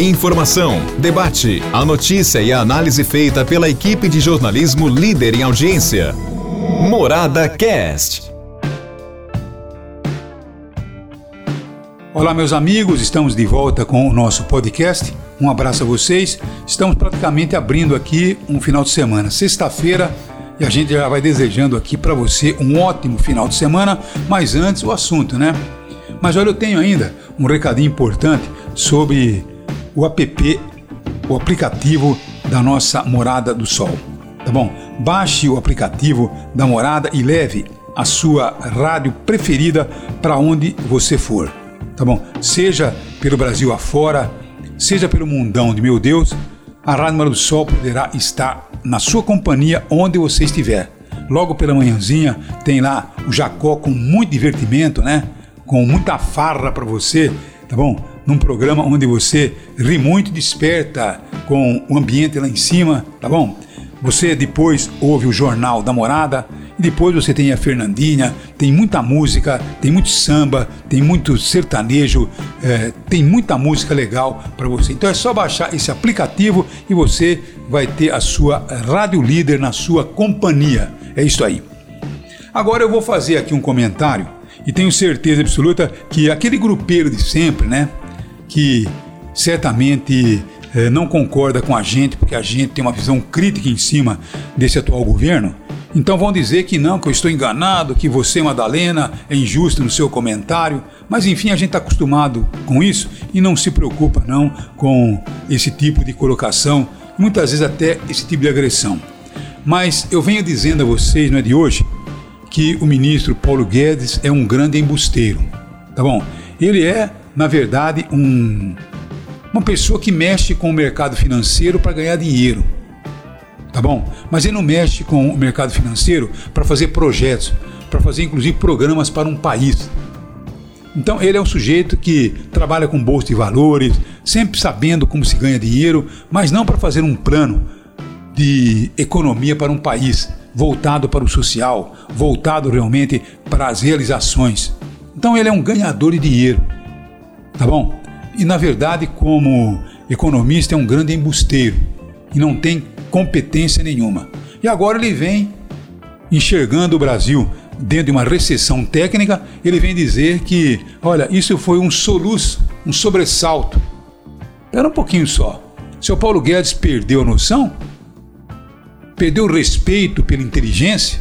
Informação, debate, a notícia e a análise feita pela equipe de jornalismo líder em audiência. Morada Cast. Olá, meus amigos, estamos de volta com o nosso podcast. Um abraço a vocês. Estamos praticamente abrindo aqui um final de semana, sexta-feira, e a gente já vai desejando aqui para você um ótimo final de semana. Mas antes, o assunto, né? Mas olha, eu tenho ainda um recadinho importante sobre o app, o aplicativo da nossa Morada do Sol. Tá bom? Baixe o aplicativo da Morada e leve a sua rádio preferida para onde você for. Tá bom? Seja pelo Brasil afora, seja pelo mundão de meu Deus, a Rádio Morada do Sol poderá estar na sua companhia onde você estiver. Logo pela manhãzinha tem lá o Jacó com muito divertimento, né? Com muita farra para você, tá bom? Num programa onde você ri muito, desperta com o ambiente lá em cima, tá bom? Você depois ouve o Jornal da Morada e depois você tem a Fernandinha, tem muita música, tem muito samba, tem muito sertanejo, é, tem muita música legal para você. Então é só baixar esse aplicativo e você vai ter a sua rádio líder na sua companhia. É isso aí. Agora eu vou fazer aqui um comentário e tenho certeza absoluta que aquele grupeiro de sempre, né? Que certamente eh, não concorda com a gente, porque a gente tem uma visão crítica em cima desse atual governo. Então vão dizer que não, que eu estou enganado, que você, Madalena, é injusto no seu comentário. Mas enfim, a gente está acostumado com isso e não se preocupa não com esse tipo de colocação, muitas vezes até esse tipo de agressão. Mas eu venho dizendo a vocês, não é de hoje, que o ministro Paulo Guedes é um grande embusteiro. Tá bom? Ele é na verdade, um, uma pessoa que mexe com o mercado financeiro para ganhar dinheiro. Tá bom? Mas ele não mexe com o mercado financeiro para fazer projetos, para fazer inclusive programas para um país. Então ele é um sujeito que trabalha com bolsa de valores, sempre sabendo como se ganha dinheiro, mas não para fazer um plano de economia para um país, voltado para o social, voltado realmente para as realizações. Então ele é um ganhador de dinheiro. Tá bom? E na verdade, como economista, é um grande embusteiro e não tem competência nenhuma. E agora ele vem enxergando o Brasil dentro de uma recessão técnica, ele vem dizer que, olha, isso foi um soluço, um sobressalto. Espera um pouquinho só. Seu Paulo Guedes perdeu a noção? Perdeu o respeito pela inteligência?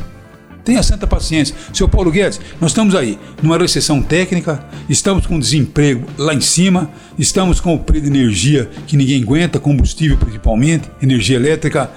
Tenha santa paciência. Seu Paulo Guedes, nós estamos aí numa recessão técnica, estamos com desemprego lá em cima, estamos com o preço de energia que ninguém aguenta, combustível principalmente, energia elétrica.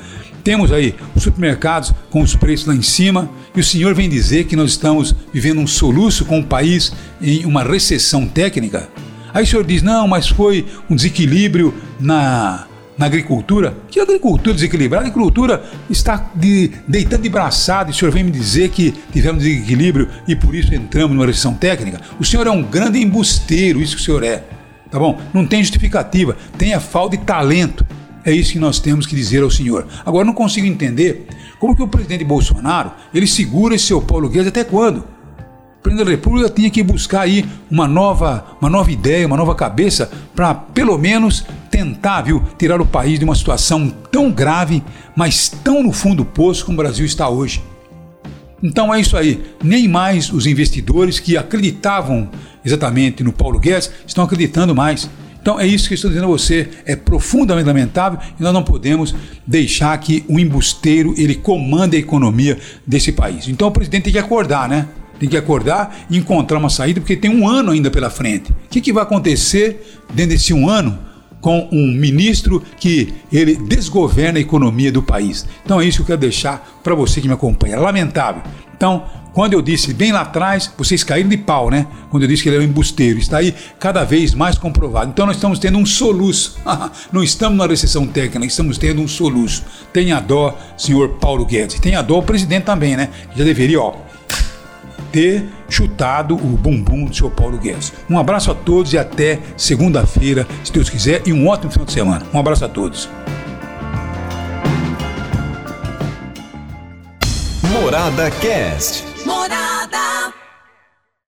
Temos aí os supermercados com os preços lá em cima e o senhor vem dizer que nós estamos vivendo um soluço com o país em uma recessão técnica? Aí o senhor diz: não, mas foi um desequilíbrio na na agricultura. Que agricultura desequilibrada? A agricultura está de, deitando de braçada e o senhor vem me dizer que tivemos desequilíbrio e por isso entramos numa recessão técnica? O senhor é um grande embusteiro, isso que o senhor é. Tá bom? Não tem justificativa, tem a falta de talento. É isso que nós temos que dizer ao senhor. Agora não consigo entender como que o presidente Bolsonaro ele segura esse seu Paulo Guedes até quando? Presidente da República tinha que buscar aí uma nova, uma nova ideia, uma nova cabeça para pelo menos tentar, viu, tirar o país de uma situação tão grave, mas tão no fundo do poço como o Brasil está hoje. Então é isso aí. Nem mais os investidores que acreditavam exatamente no Paulo Guedes estão acreditando mais. Então é isso que eu estou dizendo a você, é profundamente lamentável e nós não podemos deixar que o embusteiro ele comande a economia desse país. Então o presidente tem que acordar, né? Tem que acordar e encontrar uma saída, porque tem um ano ainda pela frente. O que, que vai acontecer dentro desse um ano? com um ministro que ele desgoverna a economia do país. Então é isso que eu quero deixar para você que me acompanha. Lamentável. Então, quando eu disse bem lá atrás, vocês caíram de pau, né? Quando eu disse que ele é um embusteiro, está aí cada vez mais comprovado. Então nós estamos tendo um soluço. Não estamos numa recessão técnica, estamos tendo um soluço. Tenha dó, senhor Paulo Guedes. Tenha dó o presidente também, né? Já deveria, ó, ter chutado o bumbum do senhor Paulo Guedes. Um abraço a todos e até segunda-feira, se Deus quiser, e um ótimo final de semana. Um abraço a todos. Morada Cast. Morada.